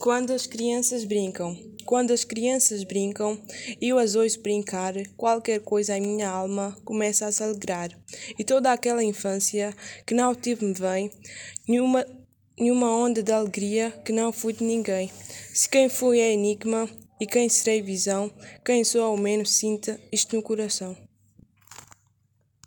Quando as crianças brincam, quando as crianças brincam, eu as ouço brincar, qualquer coisa em minha alma começa a se alegrar. E toda aquela infância que não tive me vem, nenhuma, nenhuma onda de alegria que não fui de ninguém. Se quem fui é enigma, e quem serei visão, quem sou ao menos sinta isto no coração.